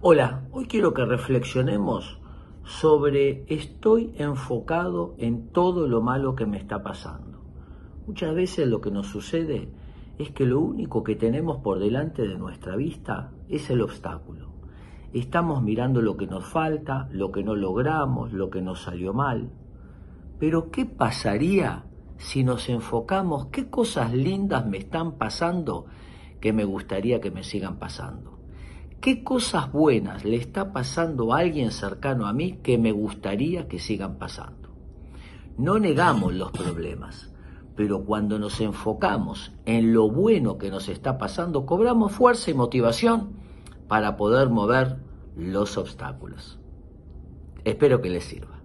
Hola, hoy quiero que reflexionemos sobre estoy enfocado en todo lo malo que me está pasando. Muchas veces lo que nos sucede es que lo único que tenemos por delante de nuestra vista es el obstáculo. Estamos mirando lo que nos falta, lo que no logramos, lo que nos salió mal. Pero ¿qué pasaría si nos enfocamos qué cosas lindas me están pasando que me gustaría que me sigan pasando? ¿Qué cosas buenas le está pasando a alguien cercano a mí que me gustaría que sigan pasando? No negamos los problemas, pero cuando nos enfocamos en lo bueno que nos está pasando, cobramos fuerza y motivación para poder mover los obstáculos. Espero que les sirva.